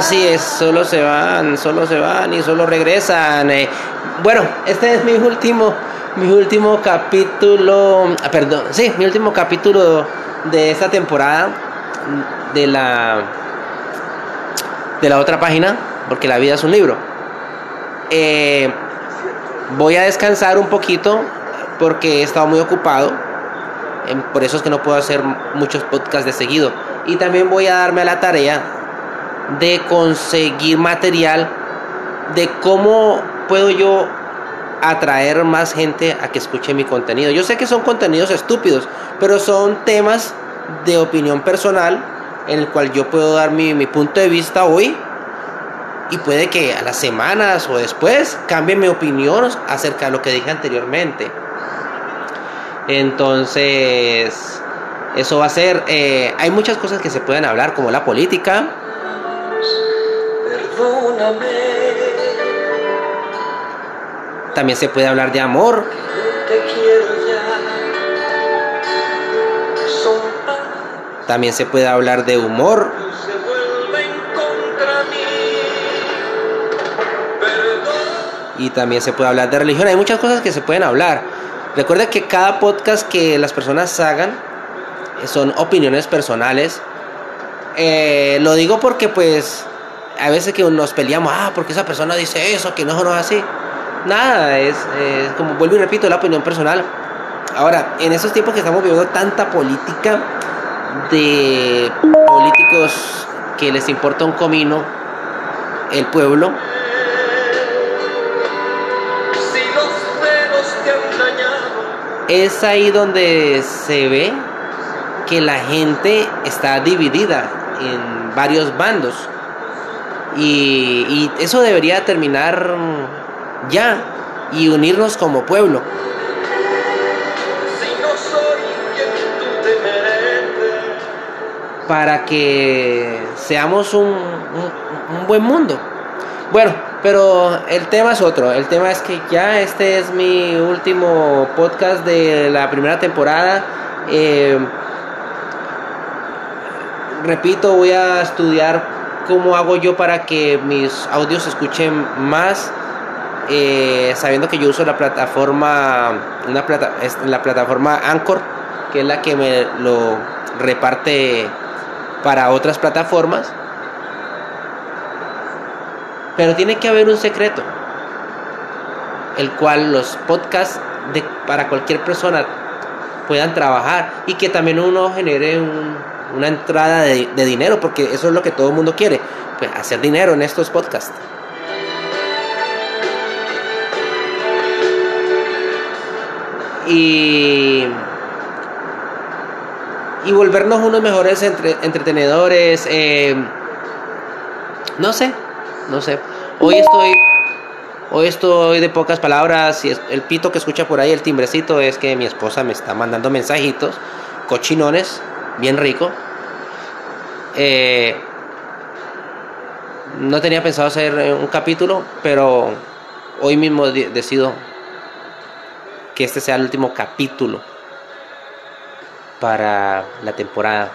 Así es, solo se van, solo se van y solo regresan. Eh, bueno, este es mi último, mi último capítulo, ah, perdón, sí, mi último capítulo de esta temporada de la de la otra página, porque la vida es un libro. Eh, voy a descansar un poquito porque he estado muy ocupado. Por eso es que no puedo hacer muchos podcasts de seguido. Y también voy a darme a la tarea de conseguir material de cómo puedo yo atraer más gente a que escuche mi contenido. Yo sé que son contenidos estúpidos, pero son temas de opinión personal en el cual yo puedo dar mi, mi punto de vista hoy y puede que a las semanas o después cambie mi opinión acerca de lo que dije anteriormente. Entonces, eso va a ser, eh, hay muchas cosas que se pueden hablar, como la política. También se puede hablar de amor. También se puede hablar de humor. Y también se puede hablar de religión. Hay muchas cosas que se pueden hablar. Recuerda que cada podcast que las personas hagan son opiniones personales. Eh, lo digo porque pues a veces que nos peleamos, ah, porque esa persona dice eso, que no, no es así. Nada, es, como vuelvo y repito, la opinión personal. Ahora, en esos tiempos que estamos viviendo tanta política de políticos que les importa un comino el pueblo, es ahí donde se ve que la gente está dividida en varios bandos. Y, eso debería terminar ya y unirnos como pueblo. Para que seamos un, un buen mundo. Bueno, pero el tema es otro. El tema es que ya este es mi último podcast de la primera temporada. Eh, repito, voy a estudiar cómo hago yo para que mis audios se escuchen más. Eh, sabiendo que yo uso la plataforma, una plata, la plataforma Anchor, que es la que me lo reparte para otras plataformas. Pero tiene que haber un secreto, el cual los podcasts de, para cualquier persona puedan trabajar y que también uno genere una entrada de, dinero, porque eso es lo que todo el mundo quiere, pues hacer dinero en estos podcasts. Y, y volvernos unos mejores entre, entretenedores. Eh, no sé, no sé. Hoy estoy hoy estoy de pocas palabras y el pito que escucha por ahí, el timbrecito, es que mi esposa me está mandando mensajitos, cochinones, bien rico. Eh, no tenía pensado hacer un capítulo, pero hoy mismo decido que este sea el último capítulo para la temporada.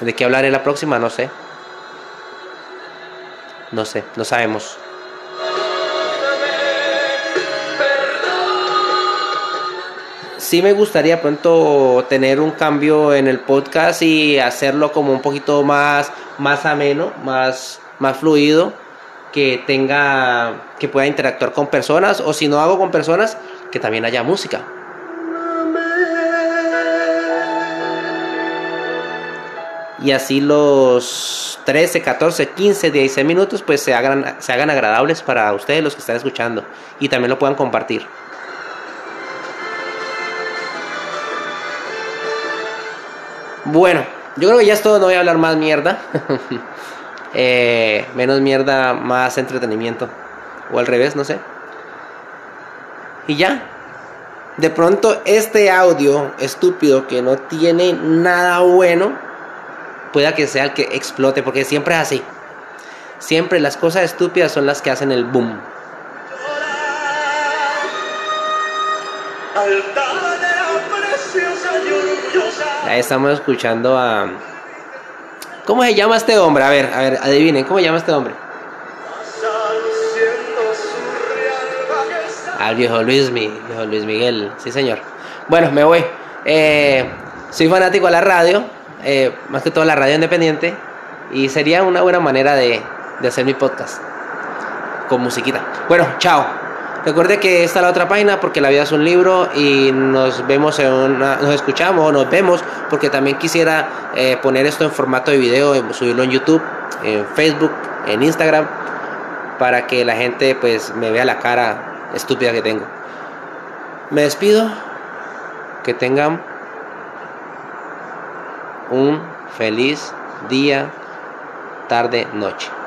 ¿De qué hablaré la próxima? No sé. No sé, no sabemos. Sí me gustaría pronto tener un cambio en el podcast y hacerlo como un poquito más, más ameno, más, más fluido, que tenga, que pueda interactuar con personas, o si no hago con personas, que también haya música. y así los 13, 14, 15, 16 minutos pues se hagan, se hagan agradables para ustedes los que están escuchando y también lo puedan compartir. Bueno, yo creo que ya es todo, no voy a hablar más mierda. Eh, menos mierda, más entretenimiento. O al revés, no sé. Y ya. De pronto este audio estúpido que no tiene nada bueno pueda que sea el que explote, porque siempre es así. Siempre las cosas estúpidas son las que hacen el boom. Ahí estamos escuchando a ¿Cómo se llama este hombre? A ver, a ver, adivinen, ¿cómo se llama este hombre? Al viejo Luis, mi, Luis Miguel, sí señor. Bueno, me voy. Eh, soy fanático de la radio, eh, más que todo la radio independiente, y sería una buena manera de, de hacer mi podcast con musiquita. Bueno, chao. Recuerde que está la otra página porque la vida es un libro y nos vemos en una, nos escuchamos o nos vemos porque también quisiera eh, poner esto en formato de video, subirlo en YouTube, en Facebook, en Instagram para que la gente pues me vea la cara estúpida que tengo. Me despido. Que tengan un feliz día, tarde, noche.